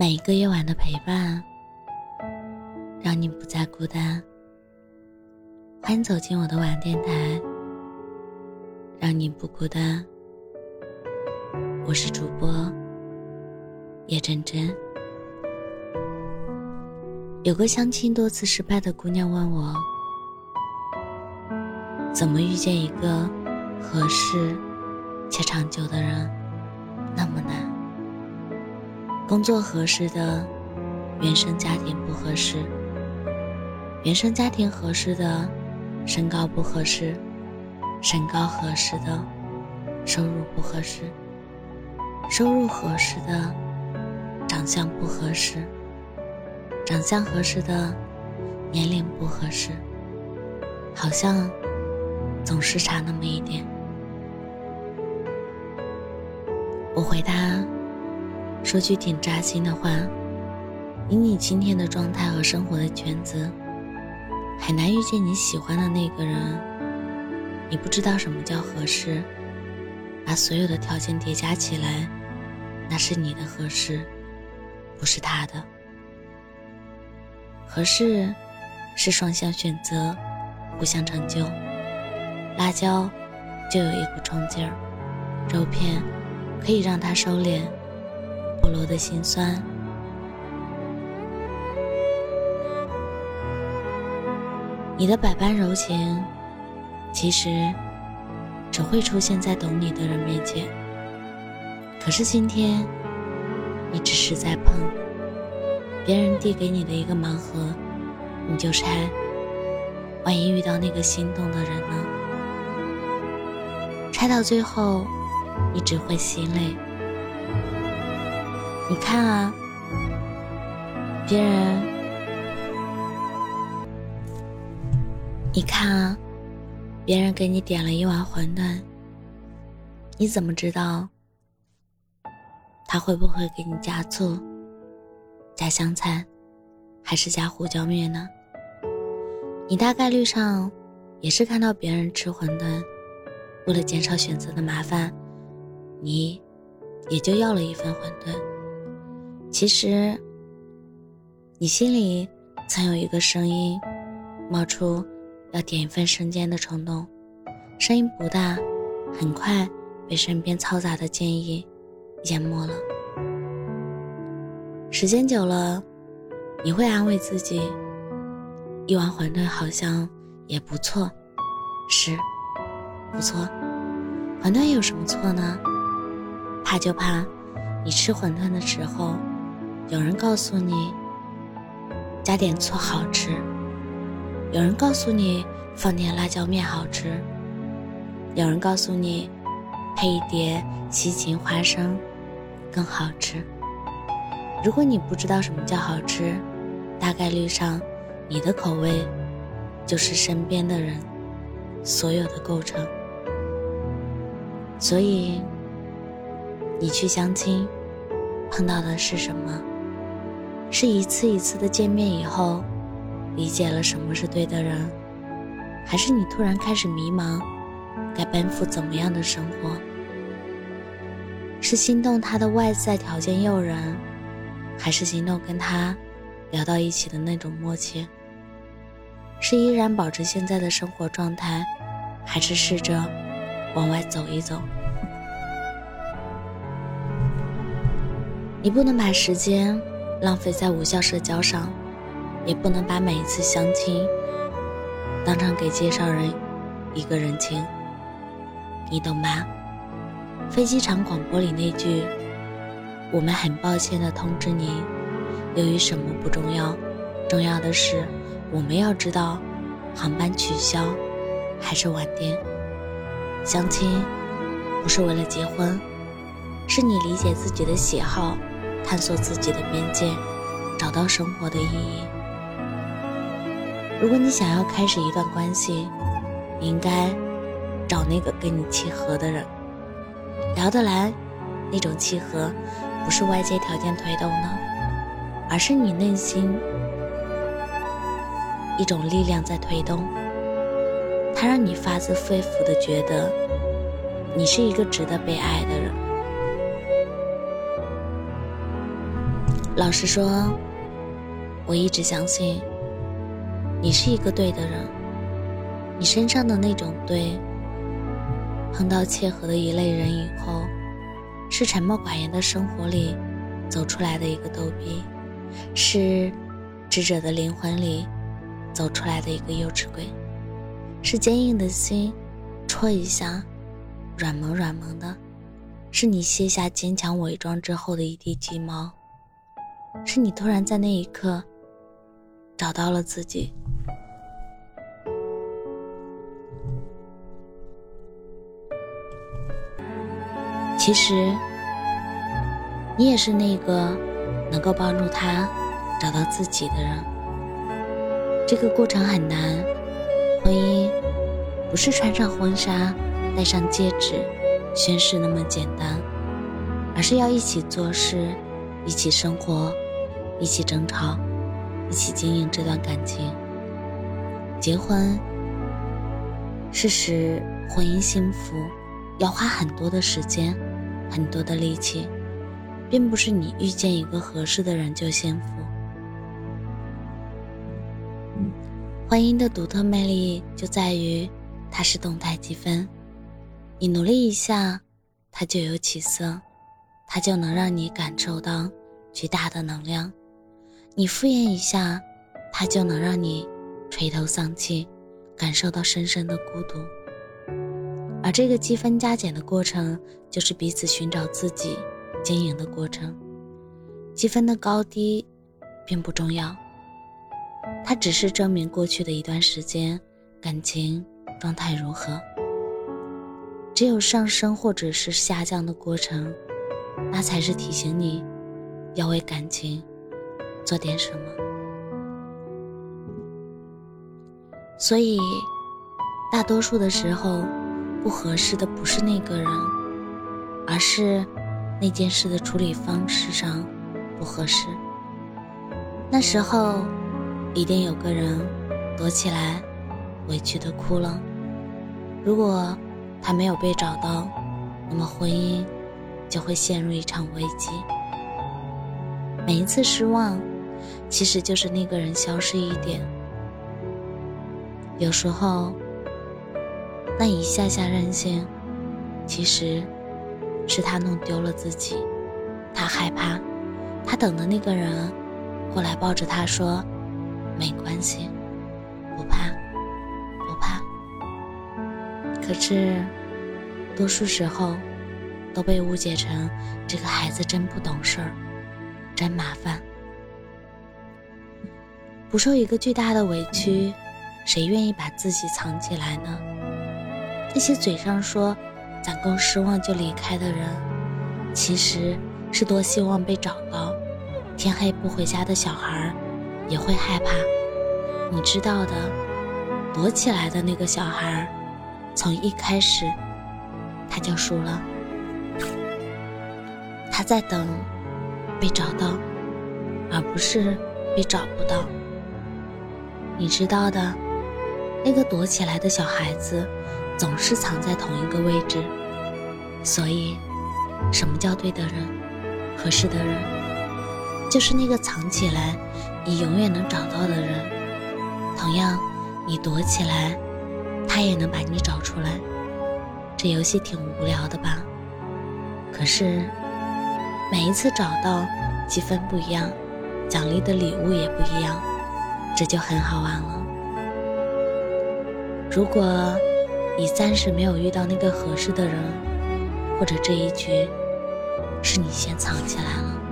每一个夜晚的陪伴，让你不再孤单。欢迎走进我的晚电台，让你不孤单。我是主播叶真真。有个相亲多次失败的姑娘问我，怎么遇见一个合适且长久的人那么难？工作合适的，原生家庭不合适；原生家庭合适的，身高不合适；身高合适的，收入不合适；收入合适的，长相不合适；长相合适的，年龄不合适。好像总是差那么一点。我回答。说句挺扎心的话，以你今天的状态和生活的圈子，很难遇见你喜欢的那个人。你不知道什么叫合适，把所有的条件叠加起来，那是你的合适，不是他的。合适是双向选择，互相成就。辣椒就有一股冲劲儿，肉片可以让它收敛。菠萝的心酸，你的百般柔情，其实只会出现在懂你的人面前。可是今天，你只是在碰，别人递给你的一个盲盒，你就拆。万一遇到那个心动的人呢？拆到最后，你只会心累。你看啊，别人，你看啊，别人给你点了一碗馄饨，你怎么知道他会不会给你加醋、加香菜，还是加胡椒面呢？你大概率上也是看到别人吃馄饨，为了减少选择的麻烦，你也就要了一份馄饨。其实，你心里曾有一个声音，冒出要点一份生煎的冲动，声音不大，很快被身边嘈杂的建议淹没了。时间久了，你会安慰自己，一碗馄饨好像也不错，是，不错，馄饨有什么错呢？怕就怕，你吃馄饨的时候。有人告诉你加点醋好吃，有人告诉你放点辣椒面好吃，有人告诉你配一碟西芹花生更好吃。如果你不知道什么叫好吃，大概率上你的口味就是身边的人所有的构成。所以你去相亲碰到的是什么？是一次一次的见面以后，理解了什么是对的人，还是你突然开始迷茫，该奔赴怎么样的生活？是心动他的外在条件诱人，还是心动跟他聊到一起的那种默契？是依然保持现在的生活状态，还是试着往外走一走？你不能把时间。浪费在无效社交上，也不能把每一次相亲当成给介绍人一个人情，你懂吧？飞机场广播里那句“我们很抱歉的通知您”，由于什么不重要，重要的是我们要知道航班取消还是晚点。相亲不是为了结婚，是你理解自己的喜好。探索自己的边界，找到生活的意义。如果你想要开始一段关系，你应该找那个跟你契合的人，聊得来。那种契合，不是外界条件推动的，而是你内心一种力量在推动。它让你发自肺腑的觉得，你是一个值得被爱的人。老实说，我一直相信你是一个对的人。你身上的那种对，碰到切合的一类人以后，是沉默寡言的生活里走出来的一个逗逼，是智者的灵魂里走出来的一个幼稚鬼，是坚硬的心戳一下，软萌软萌的，是你卸下坚强伪装之后的一地鸡毛，是你突然在那一刻找到了自己。其实，你也是那个能够帮助他找到自己的人。这个过程很难，婚姻不是穿上婚纱、戴上戒指、宣誓那么简单，而是要一起做事、一起生活、一起争吵、一起经营这段感情。结婚是使婚姻幸福，要花很多的时间。很多的力气，并不是你遇见一个合适的人就幸福。婚姻的独特魅力就在于它是动态积分，你努力一下，它就有起色，它就能让你感受到巨大的能量；你敷衍一下，它就能让你垂头丧气，感受到深深的孤独。而这个积分加减的过程，就是彼此寻找自己、经营的过程。积分的高低并不重要，它只是证明过去的一段时间感情状态如何。只有上升或者是下降的过程，那才是提醒你要为感情做点什么。所以，大多数的时候。不合适的不是那个人，而是那件事的处理方式上不合适。那时候，一定有个人躲起来，委屈的哭了。如果他没有被找到，那么婚姻就会陷入一场危机。每一次失望，其实就是那个人消失一点。有时候。那一下下任性，其实是他弄丢了自己。他害怕，他等的那个人过来抱着他说：“没关系，不怕，不怕。”可是，多数时候都被误解成这个孩子真不懂事儿，真麻烦。不受一个巨大的委屈，谁愿意把自己藏起来呢？那些嘴上说攒够失望就离开的人，其实是多希望被找到。天黑不回家的小孩也会害怕。你知道的，躲起来的那个小孩，从一开始他就输了。他在等被找到，而不是被找不到。你知道的，那个躲起来的小孩子。总是藏在同一个位置，所以，什么叫对的人、合适的人，就是那个藏起来，你永远能找到的人。同样，你躲起来，他也能把你找出来。这游戏挺无聊的吧？可是，每一次找到，积分不一样，奖励的礼物也不一样，这就很好玩了。如果。你暂时没有遇到那个合适的人，或者这一局是你先藏起来了。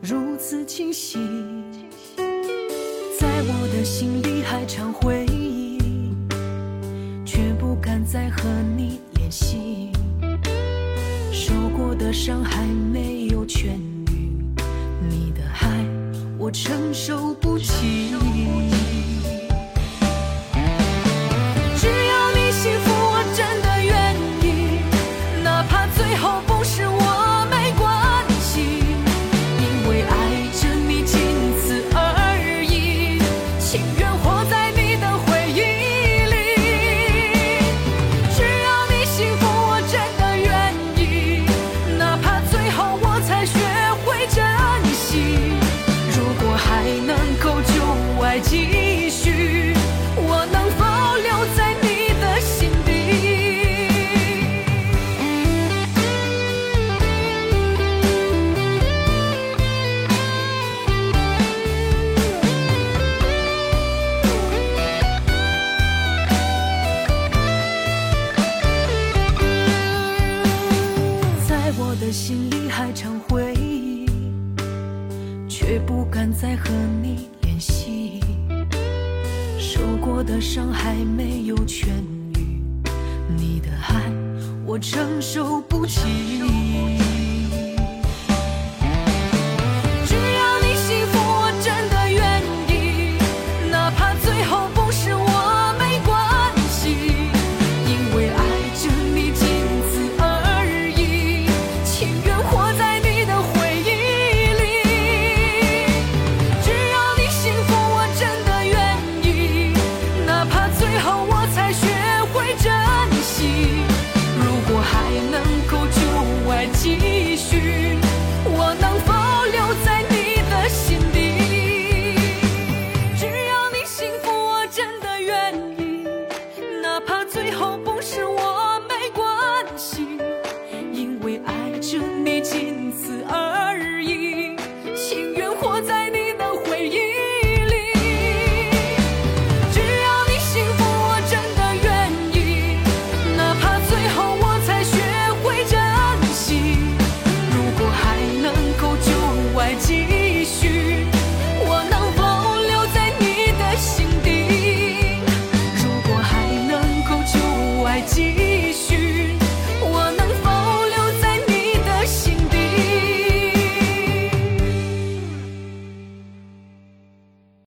如此清晰，在我的心里还常回忆，却不敢再和你联系。受过的伤还没有痊愈，你的爱我承受不起。心里还常回忆，却不敢再和你联系。受过的伤还没有痊愈，你的爱我承受不起。